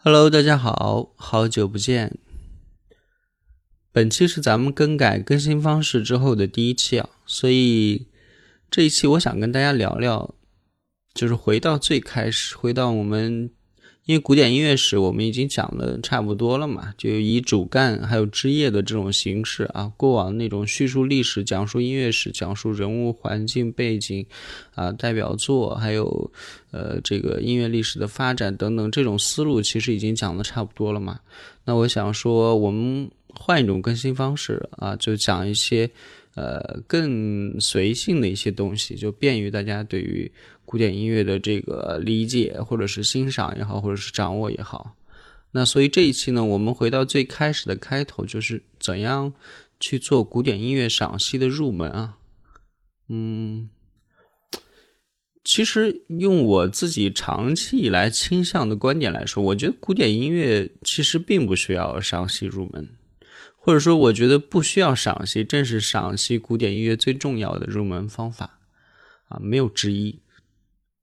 Hello，大家好，好久不见。本期是咱们更改更新方式之后的第一期啊，所以这一期我想跟大家聊聊，就是回到最开始，回到我们。因为古典音乐史我们已经讲的差不多了嘛，就以主干还有枝叶的这种形式啊，过往那种叙述历史、讲述音乐史、讲述人物、环境、背景啊、代表作，还有呃这个音乐历史的发展等等这种思路，其实已经讲的差不多了嘛。那我想说，我们换一种更新方式啊，就讲一些呃更随性的一些东西，就便于大家对于。古典音乐的这个理解，或者是欣赏也好，或者是掌握也好，那所以这一期呢，我们回到最开始的开头，就是怎样去做古典音乐赏析的入门啊？嗯，其实用我自己长期以来倾向的观点来说，我觉得古典音乐其实并不需要赏析入门，或者说我觉得不需要赏析，正是赏析古典音乐最重要的入门方法啊，没有之一。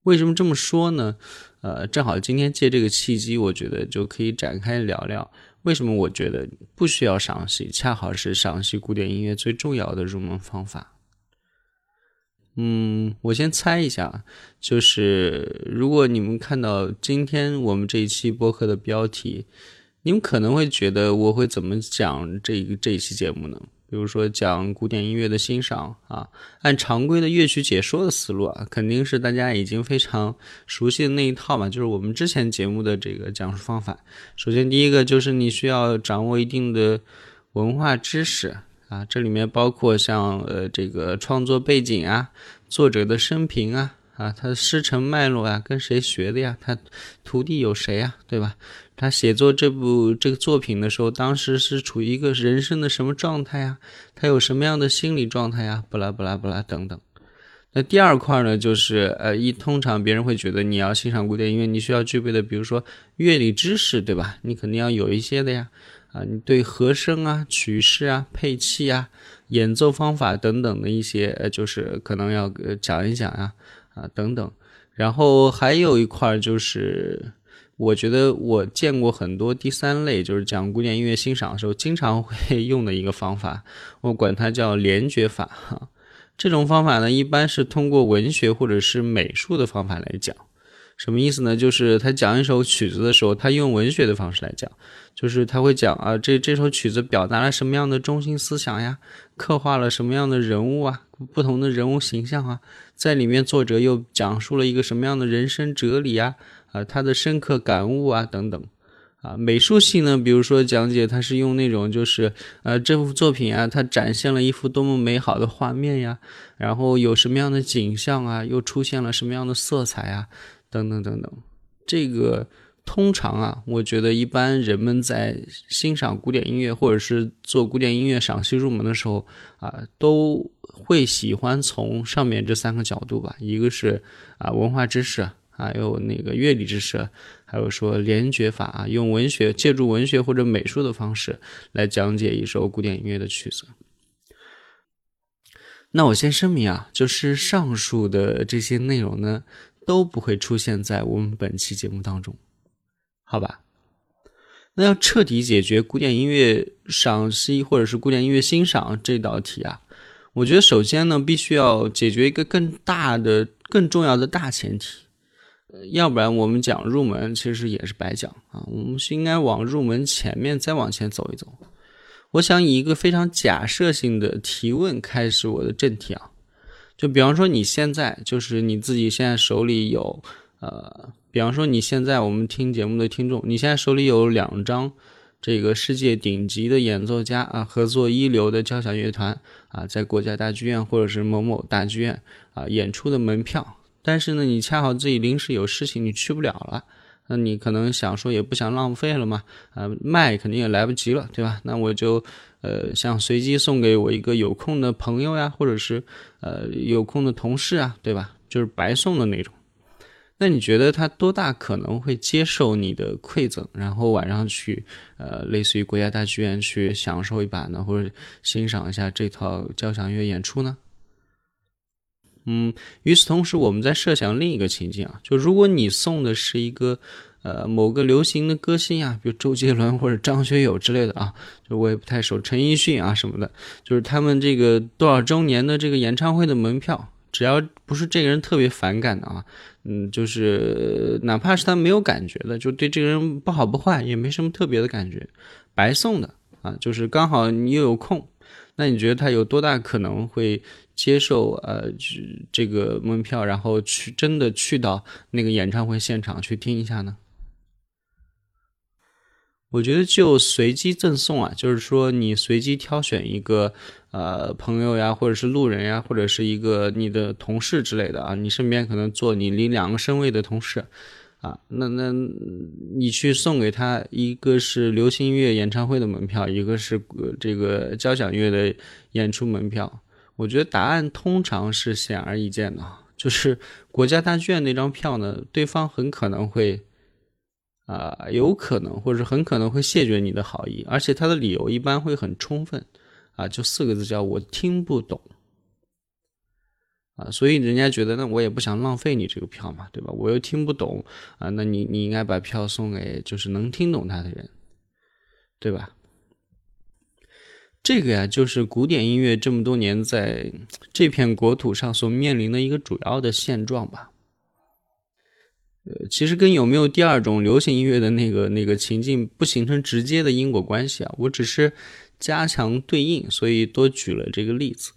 为什么这么说呢？呃，正好今天借这个契机，我觉得就可以展开聊聊为什么我觉得不需要赏析，恰好是赏析古典音乐最重要的入门方法。嗯，我先猜一下，就是如果你们看到今天我们这一期播客的标题，你们可能会觉得我会怎么讲这个这一期节目呢？比如说讲古典音乐的欣赏啊，按常规的乐曲解说的思路啊，肯定是大家已经非常熟悉的那一套嘛，就是我们之前节目的这个讲述方法。首先第一个就是你需要掌握一定的文化知识啊，这里面包括像呃这个创作背景啊，作者的生平啊。啊，他的师承脉络啊，跟谁学的呀？他徒弟有谁呀？对吧？他写作这部这个作品的时候，当时是处于一个人生的什么状态呀？他有什么样的心理状态呀？不啦不啦不啦等等。那第二块呢，就是呃，一通常别人会觉得你要欣赏古典音乐，你需要具备的，比如说乐理知识，对吧？你肯定要有一些的呀。啊，你对和声啊、曲式啊、配器啊、演奏方法等等的一些，呃，就是可能要讲一讲呀。啊，等等，然后还有一块就是，我觉得我见过很多第三类，就是讲古典音乐欣赏的时候经常会用的一个方法，我管它叫联觉法哈。这种方法呢，一般是通过文学或者是美术的方法来讲。什么意思呢？就是他讲一首曲子的时候，他用文学的方式来讲，就是他会讲啊，这这首曲子表达了什么样的中心思想呀，刻画了什么样的人物啊，不同的人物形象啊，在里面作者又讲述了一个什么样的人生哲理啊，啊，他的深刻感悟啊等等，啊，美术性呢，比如说讲解，他是用那种就是呃，这幅作品啊，它展现了一幅多么美好的画面呀，然后有什么样的景象啊，又出现了什么样的色彩啊。等等等等，这个通常啊，我觉得一般人们在欣赏古典音乐或者是做古典音乐赏析入门的时候啊，都会喜欢从上面这三个角度吧，一个是啊文化知识，还有那个乐理知识，还有说联觉法啊，用文学借助文学或者美术的方式来讲解一首古典音乐的曲子。那我先声明啊，就是上述的这些内容呢。都不会出现在我们本期节目当中，好吧？那要彻底解决古典音乐赏析或者是古典音乐欣赏这道题啊，我觉得首先呢，必须要解决一个更大的、更重要的大前提，要不然我们讲入门其实也是白讲啊。我们是应该往入门前面再往前走一走。我想以一个非常假设性的提问开始我的正题啊。就比方说，你现在就是你自己现在手里有，呃，比方说你现在我们听节目的听众，你现在手里有两张这个世界顶级的演奏家啊，合作一流的交响乐团啊，在国家大剧院或者是某某大剧院啊演出的门票，但是呢，你恰好自己临时有事情，你去不了了那你可能想说也不想浪费了嘛，啊，卖肯定也来不及了，对吧？那我就呃想随机送给我一个有空的朋友呀，或者是呃有空的同事啊，对吧？就是白送的那种。那你觉得他多大可能会接受你的馈赠，然后晚上去呃类似于国家大剧院去享受一把呢，或者欣赏一下这套交响乐演出呢？嗯，与此同时，我们在设想另一个情境啊，就如果你送的是一个，呃，某个流行的歌星啊，比如周杰伦或者张学友之类的啊，就我也不太熟，陈奕迅啊什么的，就是他们这个多少周年的这个演唱会的门票，只要不是这个人特别反感的啊，嗯，就是哪怕是他没有感觉的，就对这个人不好不坏，也没什么特别的感觉，白送的啊，就是刚好你又有空，那你觉得他有多大可能会？接受呃这个门票，然后去真的去到那个演唱会现场去听一下呢？我觉得就随机赠送啊，就是说你随机挑选一个呃朋友呀，或者是路人呀，或者是一个你的同事之类的啊，你身边可能坐你离两个身位的同事啊，那那你去送给他一个是流行音乐演唱会的门票，一个是这个交响乐的演出门票。我觉得答案通常是显而易见的，就是国家大剧院那张票呢，对方很可能会，啊，有可能或者很可能会谢绝你的好意，而且他的理由一般会很充分，啊，就四个字叫我听不懂，啊，所以人家觉得那我也不想浪费你这个票嘛，对吧？我又听不懂，啊，那你你应该把票送给就是能听懂他的人，对吧？这个呀，就是古典音乐这么多年在这片国土上所面临的一个主要的现状吧。呃，其实跟有没有第二种流行音乐的那个那个情境不形成直接的因果关系啊，我只是加强对应，所以多举了这个例子。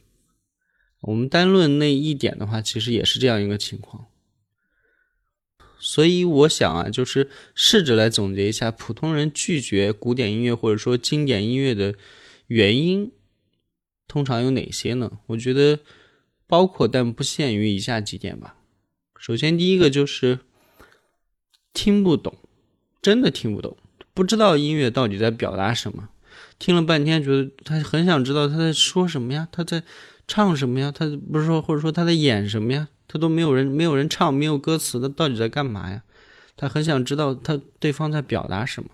我们单论那一点的话，其实也是这样一个情况。所以我想啊，就是试着来总结一下普通人拒绝古典音乐或者说经典音乐的。原因通常有哪些呢？我觉得包括但不限于以下几点吧。首先，第一个就是听不懂，真的听不懂，不知道音乐到底在表达什么。听了半天，觉得他很想知道他在说什么呀，他在唱什么呀？他不是说或者说他在演什么呀？他都没有人，没有人唱，没有歌词，他到底在干嘛呀？他很想知道他对方在表达什么。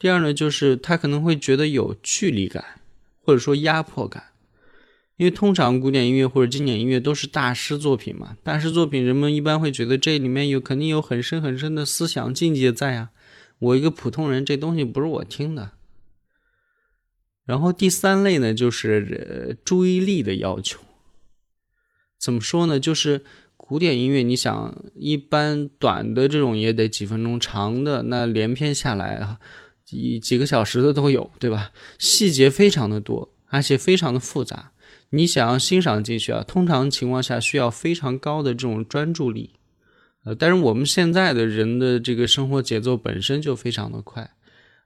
第二呢，就是他可能会觉得有距离感，或者说压迫感，因为通常古典音乐或者经典音乐都是大师作品嘛，大师作品人们一般会觉得这里面有肯定有很深很深的思想境界在啊，我一个普通人这东西不是我听的。然后第三类呢，就是注意力的要求，怎么说呢？就是古典音乐，你想一般短的这种也得几分钟，长的那连篇下来啊。几几个小时的都有，对吧？细节非常的多，而且非常的复杂。你想要欣赏进去啊，通常情况下需要非常高的这种专注力。呃，但是我们现在的人的这个生活节奏本身就非常的快，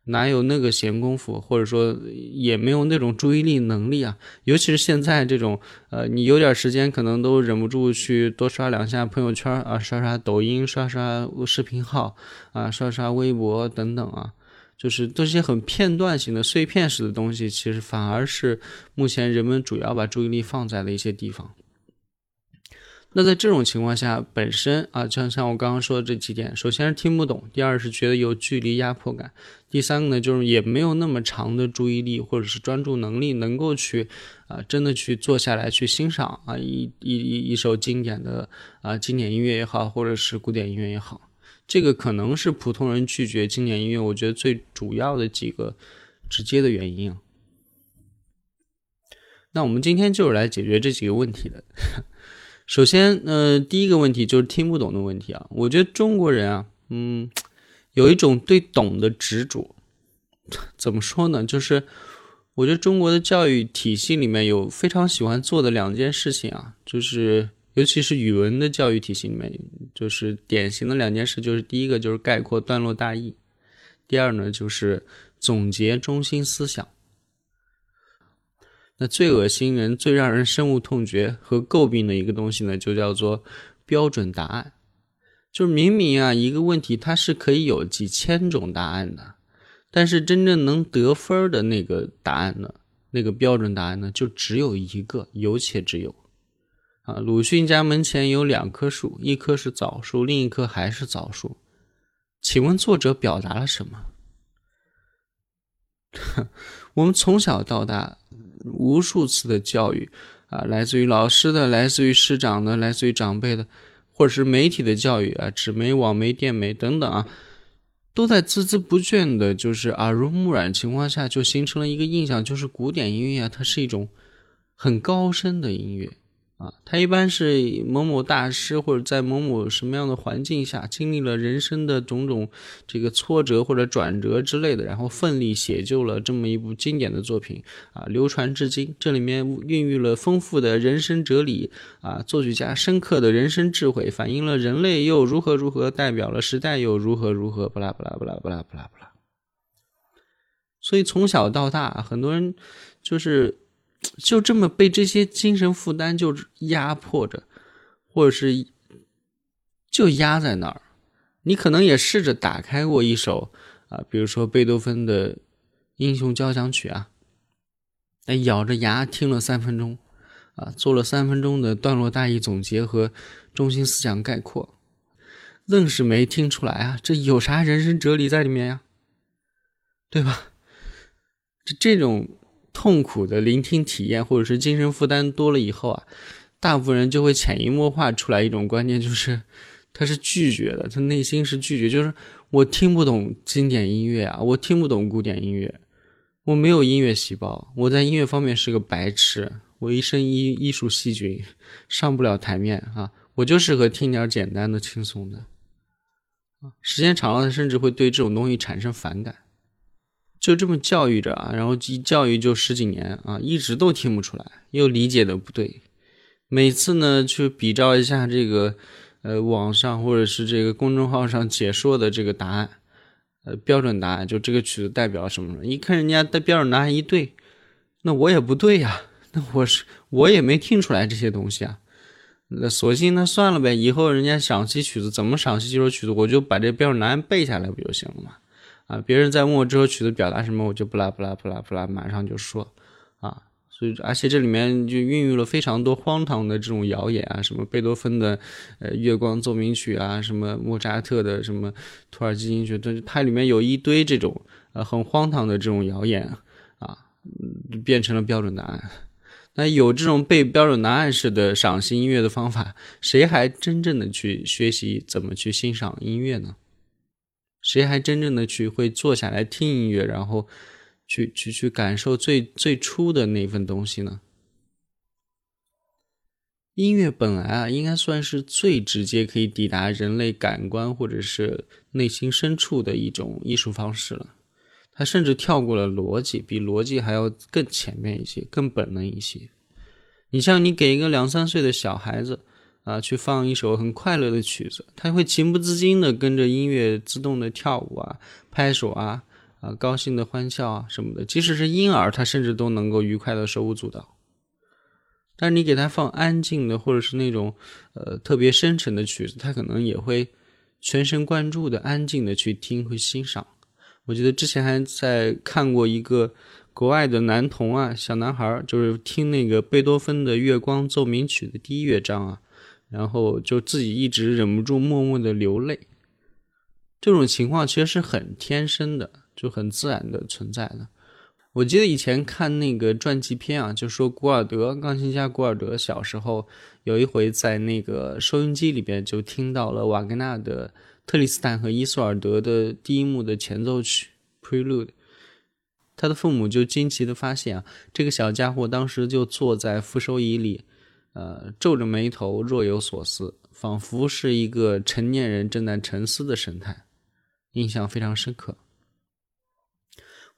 哪有那个闲工夫，或者说也没有那种注意力能力啊？尤其是现在这种，呃，你有点时间，可能都忍不住去多刷两下朋友圈啊，刷刷抖音，刷刷视频号啊，刷刷微博等等啊。就是这些很片段型的碎片式的东西，其实反而是目前人们主要把注意力放在的一些地方。那在这种情况下，本身啊，像像我刚刚说的这几点，首先是听不懂，第二是觉得有距离压迫感，第三个呢，就是也没有那么长的注意力或者是专注能力，能够去啊，真的去坐下来去欣赏啊一一一一首经典的啊经典音乐也好，或者是古典音乐也好。这个可能是普通人拒绝经典音乐，我觉得最主要的几个直接的原因啊。那我们今天就是来解决这几个问题的。首先，呃，第一个问题就是听不懂的问题啊。我觉得中国人啊，嗯，有一种对懂的执着。怎么说呢？就是我觉得中国的教育体系里面有非常喜欢做的两件事情啊，就是。尤其是语文的教育体系里面，就是典型的两件事，就是第一个就是概括段落大意，第二呢就是总结中心思想。那最恶心人、最让人深恶痛绝和诟病的一个东西呢，就叫做标准答案。就是明明啊，一个问题它是可以有几千种答案的，但是真正能得分的那个答案呢，那个标准答案呢，就只有一个，有且只有。啊，鲁迅家门前有两棵树，一棵是枣树，另一棵还是枣树。请问作者表达了什么？我们从小到大无数次的教育啊，来自于老师的，来自于师长的，来自于长辈的。或者是媒体的教育啊，纸媒、网媒、电媒等等啊，都在孜孜不倦的，就是耳濡目染情况下，就形成了一个印象，就是古典音乐啊，它是一种很高深的音乐。啊，他一般是某某大师，或者在某某什么样的环境下，经历了人生的种种这个挫折或者转折之类的，然后奋力写就了这么一部经典的作品啊，流传至今。这里面孕育了丰富的人生哲理啊，作曲家深刻的人生智慧，反映了人类又如何如何，代表了时代又如何如何，不啦不啦不啦不啦不啦不啦。所以从小到大，很多人就是。就这么被这些精神负担就压迫着，或者是就压在那儿。你可能也试着打开过一首啊，比如说贝多芬的《英雄交响曲》啊，哎，咬着牙听了三分钟，啊，做了三分钟的段落大意总结和中心思想概括，愣是没听出来啊，这有啥人生哲理在里面呀？对吧？这这种。痛苦的聆听体验，或者是精神负担多了以后啊，大部分人就会潜移默化出来一种观念，就是 他是拒绝的，他内心是拒绝，就是我听不懂经典音乐啊，我听不懂古典音乐，我没有音乐细胞，我在音乐方面是个白痴，我一身艺艺术细菌，上不了台面啊，我就适合听点简单的、轻松的，时间长了，甚至会对这种东西产生反感。就这么教育着啊，然后一教育就十几年啊，一直都听不出来，又理解的不对。每次呢，去比照一下这个，呃，网上或者是这个公众号上解说的这个答案，呃，标准答案，就这个曲子代表什么？一看人家的标准答案一对，那我也不对呀，那我是我也没听出来这些东西啊。那索性那算了呗，以后人家赏析曲子怎么赏析这首曲子，我就把这标准答案背下来不就行了吗？啊，别人在问我这首曲子表达什么，我就不拉不拉不拉不拉，马上就说，啊，所以而且这里面就孕育了非常多荒唐的这种谣言啊，什么贝多芬的呃月光奏鸣曲啊，什么莫扎特的什么土耳其进行曲，它里面有一堆这种呃很荒唐的这种谣言啊，变成了标准答案。那有这种背标准答案式的赏析音乐的方法，谁还真正的去学习怎么去欣赏音乐呢？谁还真正的去会坐下来听音乐，然后去去去感受最最初的那份东西呢？音乐本来啊，应该算是最直接可以抵达人类感官或者是内心深处的一种艺术方式了。它甚至跳过了逻辑，比逻辑还要更前面一些，更本能一些。你像你给一个两三岁的小孩子。啊，去放一首很快乐的曲子，他会情不自禁的跟着音乐自动的跳舞啊，拍手啊，啊，高兴的欢笑啊什么的。即使是婴儿，他甚至都能够愉快的手舞足蹈。但是你给他放安静的，或者是那种呃特别深沉的曲子，他可能也会全神贯注的安静的去听和欣赏。我记得之前还在看过一个国外的男童啊，小男孩就是听那个贝多芬的《月光奏鸣曲》的第一乐章啊。然后就自己一直忍不住默默的流泪，这种情况其实是很天生的，就很自然的存在的。我记得以前看那个传记片啊，就说古尔德钢琴家古尔德小时候有一回在那个收音机里边就听到了瓦格纳的《特里斯坦和伊索尔德》的第一幕的前奏曲 Prelude，他的父母就惊奇的发现啊，这个小家伙当时就坐在扶手椅里。呃，皱着眉头，若有所思，仿佛是一个成年人正在沉思的神态，印象非常深刻。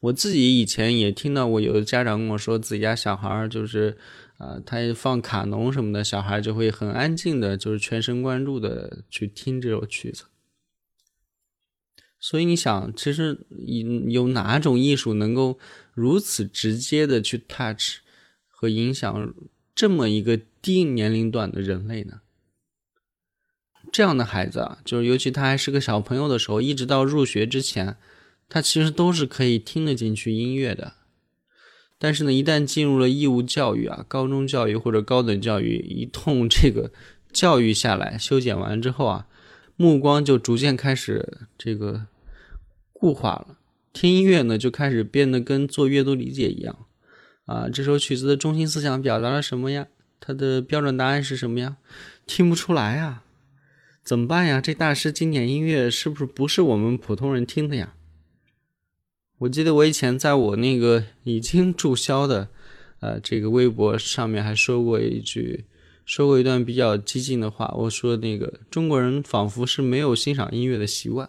我自己以前也听到过，有的家长跟我说，自己家小孩就是，啊，他放卡农什么的，小孩就会很安静的，就是全神贯注的去听这首曲子。所以你想，其实有哪种艺术能够如此直接的去 touch 和影响这么一个？低年龄段的人类呢，这样的孩子啊，就是尤其他还是个小朋友的时候，一直到入学之前，他其实都是可以听得进去音乐的。但是呢，一旦进入了义务教育啊，高中教育或者高等教育，一通这个教育下来，修剪完之后啊，目光就逐渐开始这个固化了。听音乐呢，就开始变得跟做阅读理解一样啊。这首曲子的中心思想表达了什么呀？它的标准答案是什么呀？听不出来啊。怎么办呀？这大师经典音乐是不是不是我们普通人听的呀？我记得我以前在我那个已经注销的，呃，这个微博上面还说过一句，说过一段比较激进的话。我说那个中国人仿佛是没有欣赏音乐的习惯，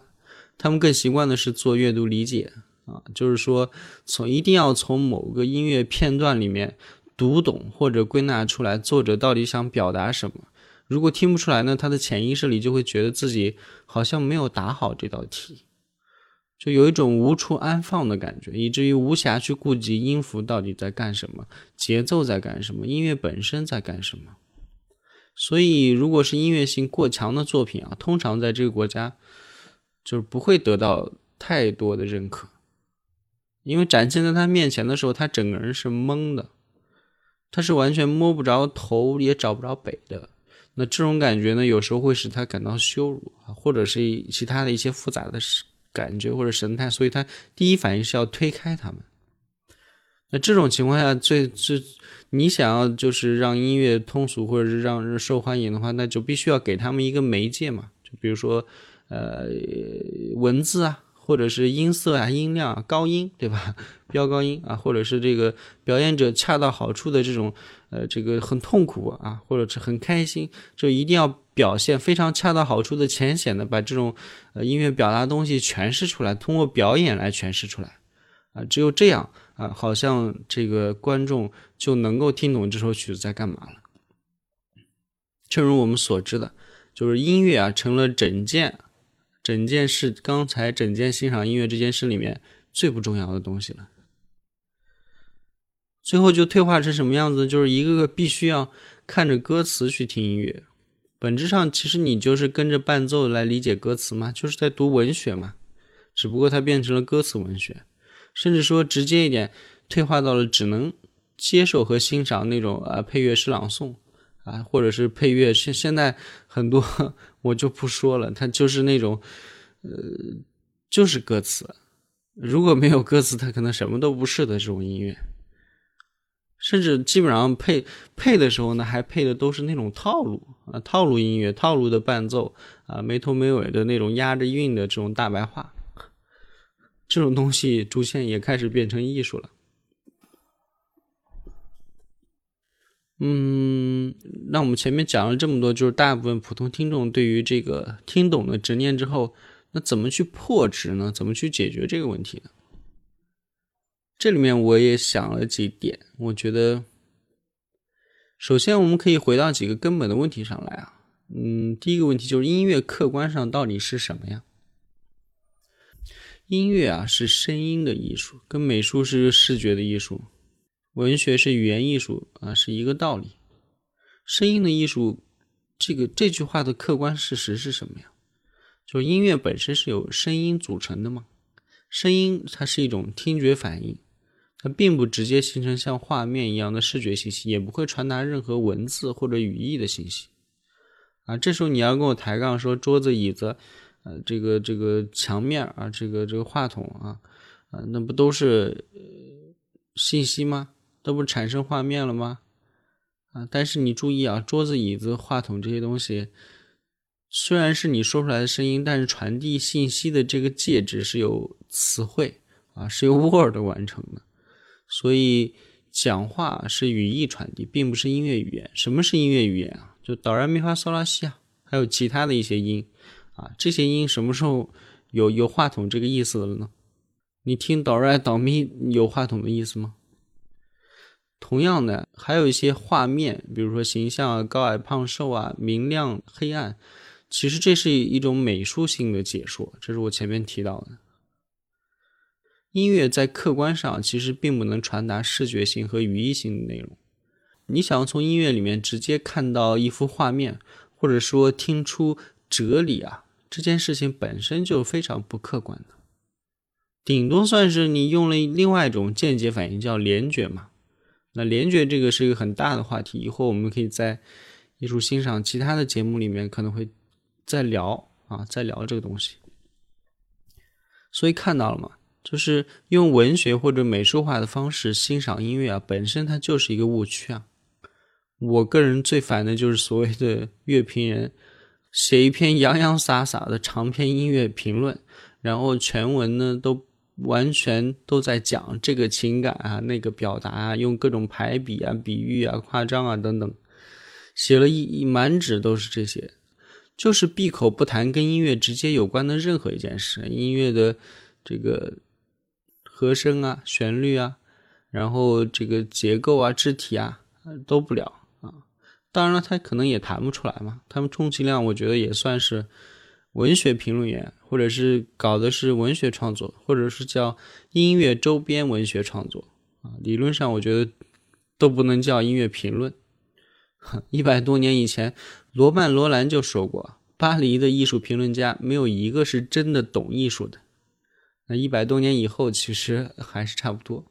他们更习惯的是做阅读理解啊，就是说从一定要从某个音乐片段里面读懂或者归纳出来作者到底想表达什么。如果听不出来呢，他的潜意识里就会觉得自己好像没有答好这道题，就有一种无处安放的感觉，以至于无暇去顾及音符到底在干什么，节奏在干什么，音乐本身在干什么。所以，如果是音乐性过强的作品啊，通常在这个国家就是不会得到太多的认可，因为展现在他面前的时候，他整个人是懵的，他是完全摸不着头，也找不着北的。那这种感觉呢，有时候会使他感到羞辱啊，或者是其他的一些复杂的感觉或者神态，所以他第一反应是要推开他们。那这种情况下，最最你想要就是让音乐通俗或者是让人受欢迎的话，那就必须要给他们一个媒介嘛，就比如说呃文字啊。或者是音色啊、音量、啊高音，对吧？飙高音啊，或者是这个表演者恰到好处的这种，呃，这个很痛苦啊，或者是很开心，就一定要表现非常恰到好处的、浅显的把这种呃音乐表达东西诠释出来，通过表演来诠释出来啊，只有这样啊，好像这个观众就能够听懂这首曲子在干嘛了。正如我们所知的，就是音乐啊，成了整件。整件事，刚才整件欣赏音乐这件事里面最不重要的东西了，最后就退化成什么样子？就是一个个必须要看着歌词去听音乐，本质上其实你就是跟着伴奏来理解歌词嘛，就是在读文学嘛，只不过它变成了歌词文学，甚至说直接一点，退化到了只能接受和欣赏那种啊配乐诗朗诵。啊，或者是配乐，现现在很多我就不说了，它就是那种，呃，就是歌词，如果没有歌词，它可能什么都不是的这种音乐，甚至基本上配配的时候呢，还配的都是那种套路啊，套路音乐，套路的伴奏啊，没头没尾的那种押着韵的这种大白话，这种东西逐渐也开始变成艺术了。嗯，那我们前面讲了这么多，就是大部分普通听众对于这个听懂了执念之后，那怎么去破执呢？怎么去解决这个问题呢？这里面我也想了几点，我觉得，首先我们可以回到几个根本的问题上来啊。嗯，第一个问题就是音乐客观上到底是什么呀？音乐啊是声音的艺术，跟美术是视觉的艺术。文学是语言艺术啊，是一个道理。声音的艺术，这个这句话的客观事实是什么呀？就音乐本身是由声音组成的吗？声音它是一种听觉反应，它并不直接形成像画面一样的视觉信息，也不会传达任何文字或者语义的信息。啊，这时候你要跟我抬杠说桌子、椅子，呃，这个这个墙面啊，这个这个话筒啊，啊，那不都是信息吗？这不产生画面了吗？啊！但是你注意啊，桌子、椅子、话筒这些东西，虽然是你说出来的声音，但是传递信息的这个介质是由词汇啊，是由 Word 完成的。所以讲话是语义传递，并不是音乐语言。什么是音乐语言啊？就哆来咪发嗦拉西啊，还有其他的一些音啊，这些音什么时候有有话筒这个意思了呢？你听哆来哆咪有话筒的意思吗？同样的，还有一些画面，比如说形象啊、高矮胖瘦啊、明亮黑暗，其实这是一种美术性的解说。这是我前面提到的。音乐在客观上其实并不能传达视觉性和语义性的内容。你想要从音乐里面直接看到一幅画面，或者说听出哲理啊，这件事情本身就非常不客观的，顶多算是你用了另外一种间接反应，叫联觉嘛。那联觉这个是一个很大的话题，以后我们可以在艺术欣赏其他的节目里面可能会再聊啊，再聊这个东西。所以看到了吗？就是用文学或者美术化的方式欣赏音乐啊，本身它就是一个误区啊。我个人最烦的就是所谓的乐评人写一篇洋洋洒洒的长篇音乐评论，然后全文呢都完全都在讲这个情感啊、那个表达啊，用各种排比啊、比喻啊、夸张啊等等，写了一一满纸都是这些，就是闭口不谈跟音乐直接有关的任何一件事，音乐的这个。和声啊，旋律啊，然后这个结构啊，肢体啊，都不了啊。当然了，他可能也谈不出来嘛。他们充其量，我觉得也算是文学评论员，或者是搞的是文学创作，或者是叫音乐周边文学创作啊。理论上，我觉得都不能叫音乐评论。一百多年以前，罗曼·罗兰就说过，巴黎的艺术评论家没有一个是真的懂艺术的。那一百多年以后，其实还是差不多。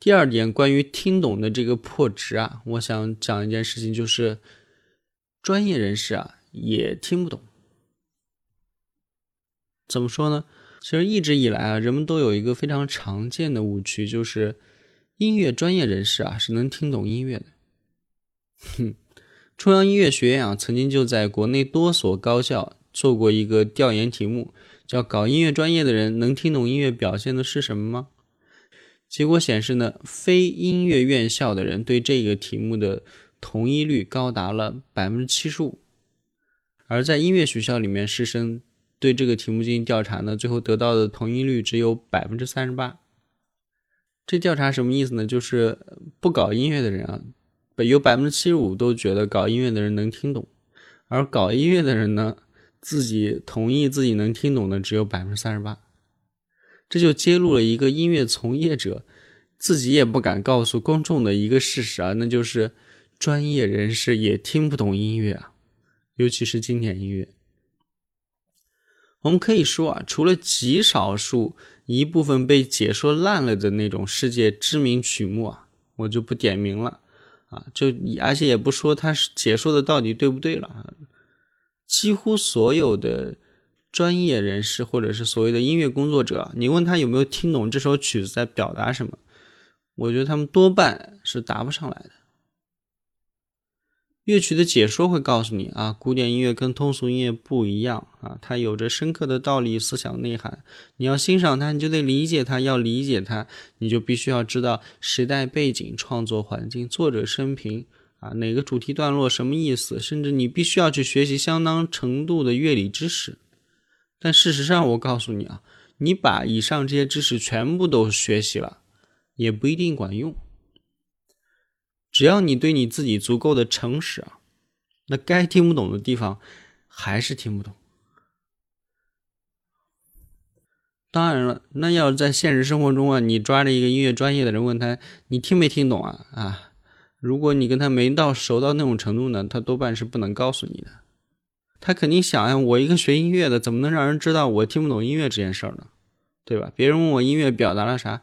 第二点，关于听懂的这个破值啊，我想讲一件事情，就是专业人士啊也听不懂。怎么说呢？其实一直以来啊，人们都有一个非常常见的误区，就是音乐专业人士啊是能听懂音乐的。哼，中央音乐学院啊曾经就在国内多所高校。做过一个调研题目，叫“搞音乐专业的人能听懂音乐表现的是什么吗？”结果显示呢，非音乐院校的人对这个题目的同意率高达了百分之七十五，而在音乐学校里面，师生对这个题目进行调查呢，最后得到的同意率只有百分之三十八。这调查什么意思呢？就是不搞音乐的人啊，有百分之七十五都觉得搞音乐的人能听懂，而搞音乐的人呢？自己同意自己能听懂的只有百分之三十八，这就揭露了一个音乐从业者自己也不敢告诉公众的一个事实啊，那就是专业人士也听不懂音乐啊，尤其是经典音乐。我们可以说啊，除了极少数一部分被解说烂了的那种世界知名曲目啊，我就不点名了啊，就而且也不说他是解说的到底对不对了。几乎所有的专业人士或者是所谓的音乐工作者，你问他有没有听懂这首曲子在表达什么，我觉得他们多半是答不上来的。乐曲的解说会告诉你啊，古典音乐跟通俗音乐不一样啊，它有着深刻的道理、思想内涵。你要欣赏它，你就得理解它；要理解它，你就必须要知道时代背景、创作环境、作者生平。啊，哪个主题段落什么意思？甚至你必须要去学习相当程度的乐理知识。但事实上，我告诉你啊，你把以上这些知识全部都学习了，也不一定管用。只要你对你自己足够的诚实啊，那该听不懂的地方还是听不懂。当然了，那要在现实生活中啊，你抓着一个音乐专业的人问他，你听没听懂啊？啊？如果你跟他没到熟到那种程度呢，他多半是不能告诉你的。他肯定想呀，我一个学音乐的，怎么能让人知道我听不懂音乐这件事儿呢？对吧？别人问我音乐表达了啥，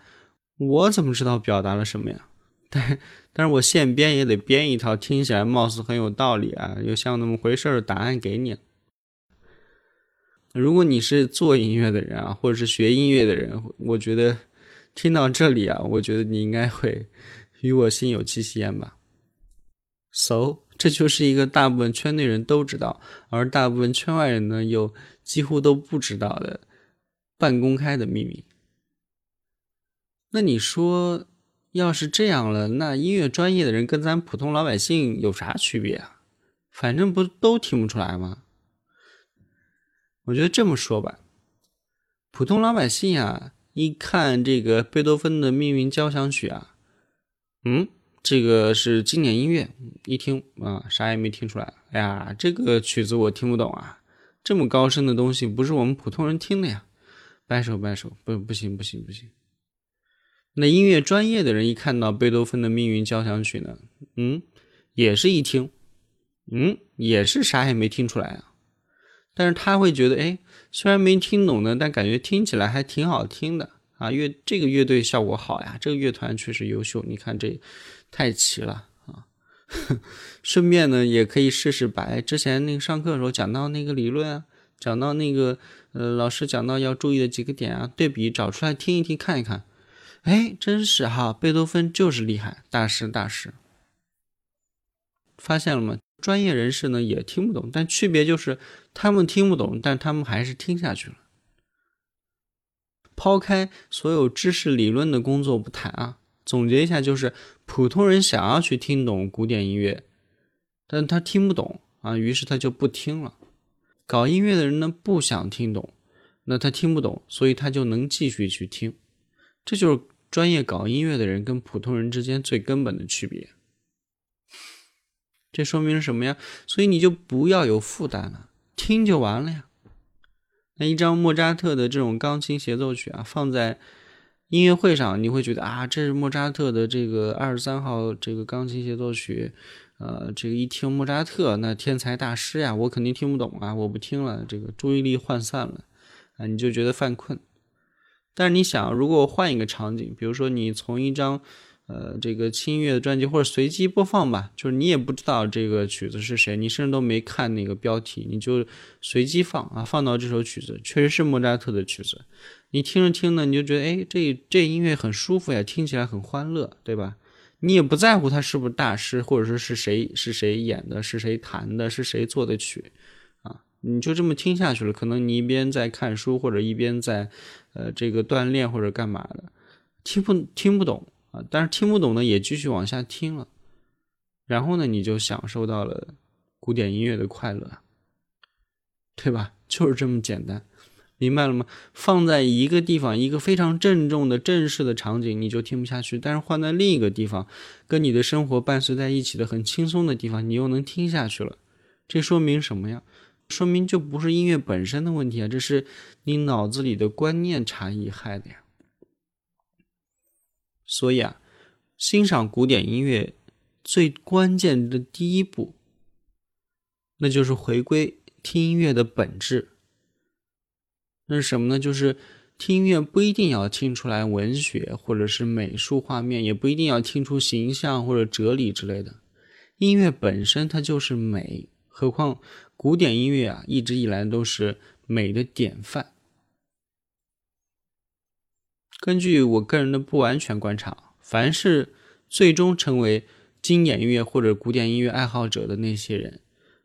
我怎么知道表达了什么呀？但但是我现编也得编一套听起来貌似很有道理啊，又像那么回事儿答案给你。如果你是做音乐的人啊，或者是学音乐的人，我觉得听到这里啊，我觉得你应该会。与我心有戚戚焉吧。So，这就是一个大部分圈内人都知道，而大部分圈外人呢又几乎都不知道的半公开的秘密。那你说，要是这样了，那音乐专业的人跟咱普通老百姓有啥区别啊？反正不都听不出来吗？我觉得这么说吧，普通老百姓啊，一看这个贝多芬的命运交响曲啊。嗯，这个是经典音乐，一听啊，啥也没听出来。哎呀，这个曲子我听不懂啊，这么高深的东西不是我们普通人听的呀。掰手掰手，不不行不行不行。那音乐专业的人一看到贝多芬的命运交响曲呢，嗯，也是一听，嗯，也是啥也没听出来啊。但是他会觉得，哎，虽然没听懂呢，但感觉听起来还挺好听的啊。乐这个乐队效果好呀，这个乐团确实优秀。你看这太齐了啊。顺便呢，也可以试试把之前那个上课的时候讲到那个理论啊，讲到那个呃老师讲到要注意的几个点啊，对比找出来听一听看一看。哎，真是哈，贝多芬就是厉害，大师大师。发现了吗？专业人士呢也听不懂，但区别就是他们听不懂，但他们还是听下去了。抛开所有知识理论的工作不谈啊，总结一下就是：普通人想要去听懂古典音乐，但他听不懂啊，于是他就不听了。搞音乐的人呢不想听懂，那他听不懂，所以他就能继续去听。这就是专业搞音乐的人跟普通人之间最根本的区别。这说明什么呀？所以你就不要有负担了，听就完了呀。那一张莫扎特的这种钢琴协奏曲啊，放在音乐会上，你会觉得啊，这是莫扎特的这个二十三号这个钢琴协奏曲，呃，这个一听莫扎特那天才大师呀，我肯定听不懂啊，我不听了，这个注意力涣散了啊，你就觉得犯困。但是你想，如果换一个场景，比如说你从一张。呃，这个轻音乐的专辑或者随机播放吧，就是你也不知道这个曲子是谁，你甚至都没看那个标题，你就随机放啊，放到这首曲子，确实是莫扎特的曲子，你听着听呢，你就觉得哎，这这音乐很舒服呀，听起来很欢乐，对吧？你也不在乎他是不是大师，或者说是谁是谁演的，是谁弹的，是谁做的曲？你就这么听下去了，可能你一边在看书，或者一边在呃这个锻炼或者干嘛的，听不听不懂。啊，但是听不懂呢，也继续往下听了，然后呢，你就享受到了古典音乐的快乐，对吧？就是这么简单，明白了吗？放在一个地方，一个非常郑重的正式的场景，你就听不下去；但是换在另一个地方，跟你的生活伴随在一起的很轻松的地方，你又能听下去了。这说明什么呀？说明就不是音乐本身的问题啊，这是你脑子里的观念差异害的呀。所以啊，欣赏古典音乐最关键的第一步，那就是回归听音乐的本质。那是什么呢？就是听音乐不一定要听出来文学或者是美术画面，也不一定要听出形象或者哲理之类的。音乐本身它就是美，何况古典音乐啊，一直以来都是美的典范。根据我个人的不完全观察，凡是最终成为经典音乐或者古典音乐爱好者的那些人，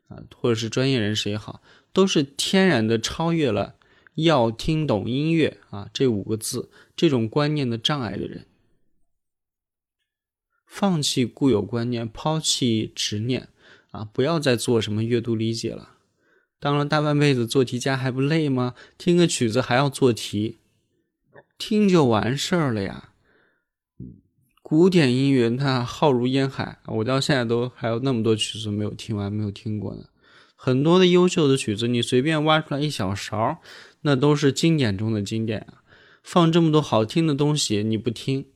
啊，或者是专业人士也好，都是天然的超越了要听懂音乐啊这五个字这种观念的障碍的人，放弃固有观念，抛弃执念，啊，不要再做什么阅读理解了。当了大半辈子做题家还不累吗？听个曲子还要做题。听就完事儿了呀，古典音乐它浩如烟海，我到现在都还有那么多曲子没有听完，没有听过呢。很多的优秀的曲子，你随便挖出来一小勺，那都是经典中的经典啊。放这么多好听的东西，你不听，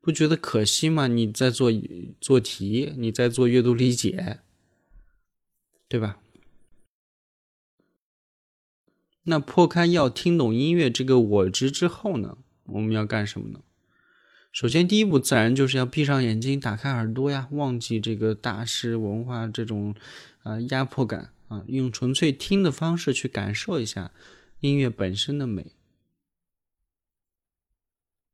不觉得可惜吗？你在做做题，你在做阅读理解，对吧？那破开要听懂音乐这个我知之后呢？我们要干什么呢？首先，第一步自然就是要闭上眼睛，打开耳朵呀，忘记这个大师文化这种啊压迫感啊，用纯粹听的方式去感受一下音乐本身的美。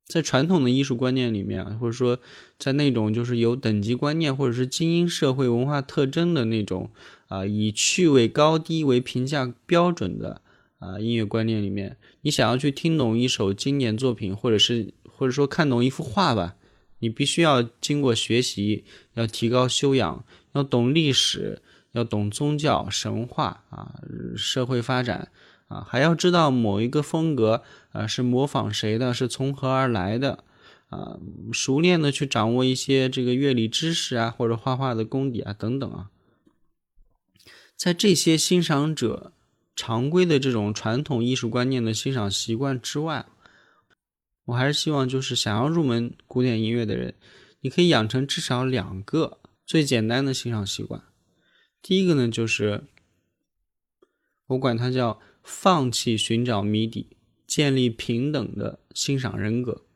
在传统的艺术观念里面啊，或者说在那种就是有等级观念或者是精英社会文化特征的那种啊，以趣味高低为评价标准的。啊，音乐观念里面，你想要去听懂一首经典作品，或者是或者说看懂一幅画吧，你必须要经过学习，要提高修养，要懂历史，要懂宗教、神话啊，社会发展啊，还要知道某一个风格啊是模仿谁的，是从何而来的啊，熟练的去掌握一些这个乐理知识啊，或者画画的功底啊等等啊，在这些欣赏者。常规的这种传统艺术观念的欣赏习惯之外，我还是希望就是想要入门古典音乐的人，你可以养成至少两个最简单的欣赏习惯。第一个呢，就是我管它叫放弃寻找谜底，建立平等的欣赏人格。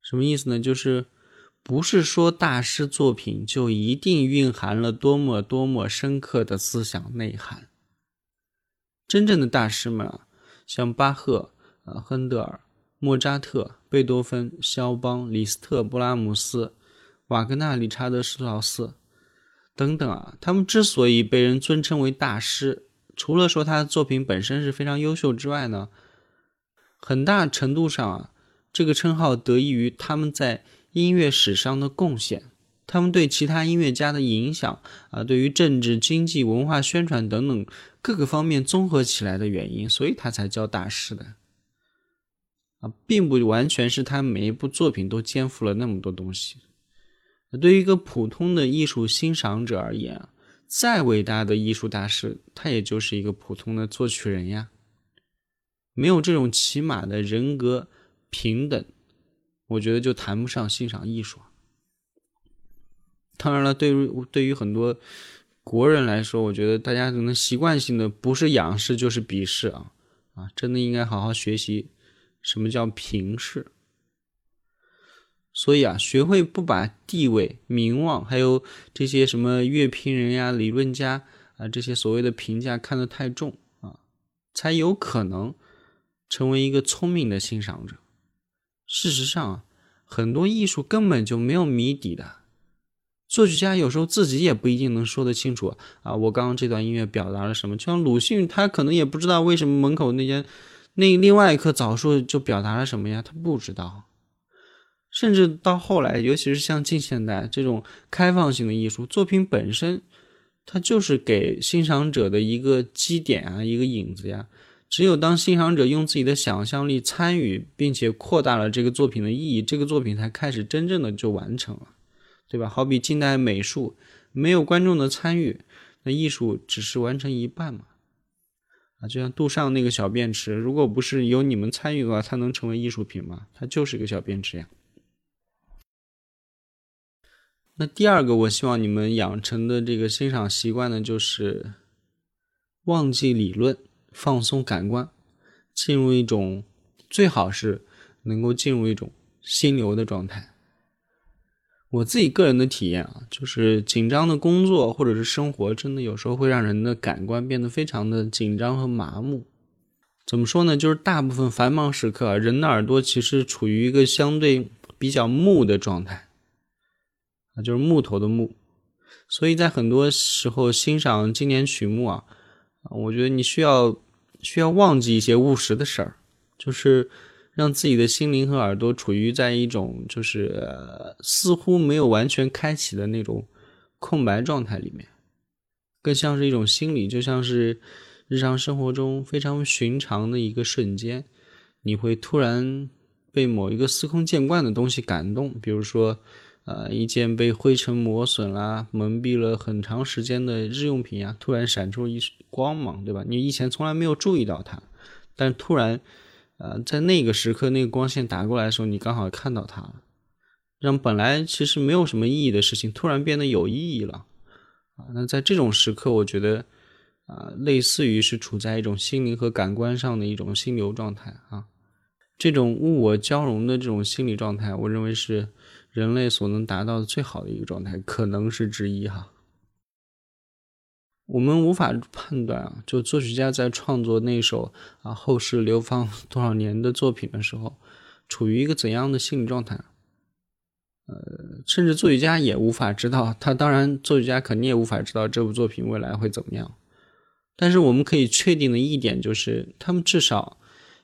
什么意思呢？就是不是说大师作品就一定蕴含了多么多么深刻的思想内涵。真正的大师们啊，像巴赫、啊亨德尔、莫扎特、贝多芬、肖邦、李斯特、布拉姆斯、瓦格纳、理查德施特劳斯。等等啊，他们之所以被人尊称为大师，除了说他的作品本身是非常优秀之外呢，很大程度上啊，这个称号得益于他们在音乐史上的贡献，他们对其他音乐家的影响啊，对于政治、经济、文化宣传等等各个方面综合起来的原因，所以他才叫大师的啊，并不完全是他每一部作品都肩负了那么多东西。对于一个普通的艺术欣赏者而言，再伟大的艺术大师，他也就是一个普通的作曲人呀。没有这种起码的人格平等，我觉得就谈不上欣赏艺术。当然了，对于对于很多国人来说，我觉得大家可能习惯性的不是仰视就是鄙视啊啊，真的应该好好学习什么叫平视。所以啊，学会不把地位、名望，还有这些什么乐评人呀、理论家啊这些所谓的评价看得太重啊，才有可能成为一个聪明的欣赏者。事实上，很多艺术根本就没有谜底的，作曲家有时候自己也不一定能说得清楚啊。我刚刚这段音乐表达了什么？就像鲁迅，他可能也不知道为什么门口那间那另外一棵枣树就表达了什么呀？他不知道。甚至到后来，尤其是像近现代这种开放性的艺术作品本身，它就是给欣赏者的一个基点啊，一个影子呀。只有当欣赏者用自己的想象力参与，并且扩大了这个作品的意义，这个作品才开始真正的就完成了，对吧？好比近代美术，没有观众的参与，那艺术只是完成一半嘛。啊，就像杜尚那个小便池，如果不是有你们参与的话，它能成为艺术品吗？它就是个小便池呀。那第二个，我希望你们养成的这个欣赏习惯呢，就是忘记理论，放松感官，进入一种最好是能够进入一种心流的状态。我自己个人的体验啊，就是紧张的工作或者是生活，真的有时候会让人的感官变得非常的紧张和麻木。怎么说呢？就是大部分繁忙时刻，人的耳朵其实处于一个相对比较木的状态啊。就是木头的木，所以在很多时候欣赏经典曲目啊，我觉得你需要需要忘记一些务实的事儿，就是让自己的心灵和耳朵处于在一种就是似乎没有完全开启的那种空白状态里面，更像是一种心理，就像是日常生活中非常寻常的一个瞬间，你会突然被某一个司空见惯的东西感动，比如说。呃，一件被灰尘磨损啦、蒙蔽了很长时间的日用品啊，突然闪出一光芒，对吧？你以前从来没有注意到它，但突然，呃，在那个时刻，那个光线打过来的时候，你刚好看到它了，让本来其实没有什么意义的事情突然变得有意义了。啊，那在这种时刻，我觉得，啊，类似于是处在一种心灵和感官上的一种心流状态啊，这种物我交融的这种心理状态，我认为是。人类所能达到的最好的一个状态，可能是之一哈。我们无法判断啊，就作曲家在创作那首啊后世流芳多少年的作品的时候，处于一个怎样的心理状态？呃，甚至作曲家也无法知道。他当然，作曲家肯定也无法知道这部作品未来会怎么样。但是我们可以确定的一点就是，他们至少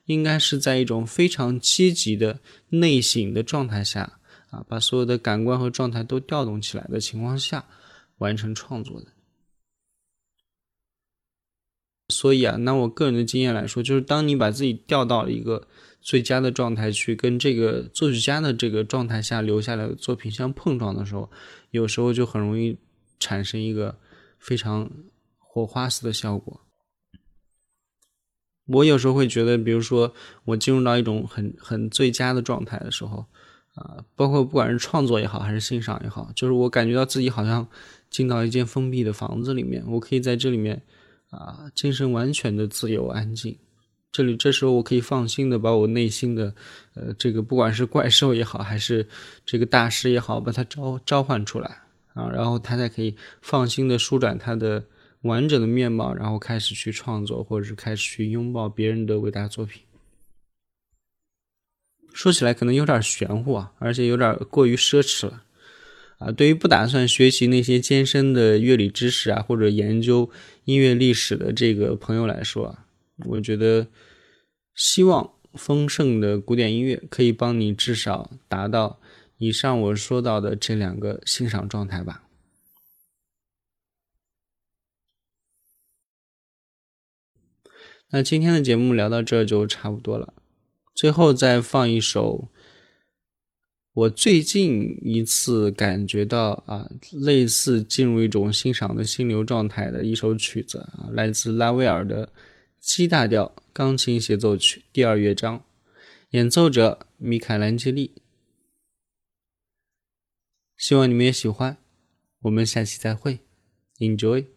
应该是在一种非常积极的内省的状态下。啊，把所有的感官和状态都调动起来的情况下，完成创作的。所以啊，拿我个人的经验来说，就是当你把自己调到了一个最佳的状态去跟这个作曲家的这个状态下留下来的作品相碰撞的时候，有时候就很容易产生一个非常火花似的效果。我有时候会觉得，比如说我进入到一种很很最佳的状态的时候。啊，包括不管是创作也好，还是欣赏也好，就是我感觉到自己好像进到一间封闭的房子里面，我可以在这里面啊，精神完全的自由安静。这里这时候我可以放心的把我内心的呃这个不管是怪兽也好，还是这个大师也好，把它召召唤出来啊，然后他才可以放心的舒展他的完整的面貌，然后开始去创作，或者是开始去拥抱别人的伟大作品。说起来可能有点玄乎啊，而且有点过于奢侈了啊。对于不打算学习那些艰深的乐理知识啊，或者研究音乐历史的这个朋友来说啊，我觉得希望丰盛的古典音乐可以帮你至少达到以上我说到的这两个欣赏状态吧。那今天的节目聊到这就差不多了。最后再放一首我最近一次感觉到啊，类似进入一种欣赏的心流状态的一首曲子啊，来自拉威尔的 G 大调钢琴协奏曲第二乐章，演奏者米凯兰基利。希望你们也喜欢，我们下期再会，Enjoy。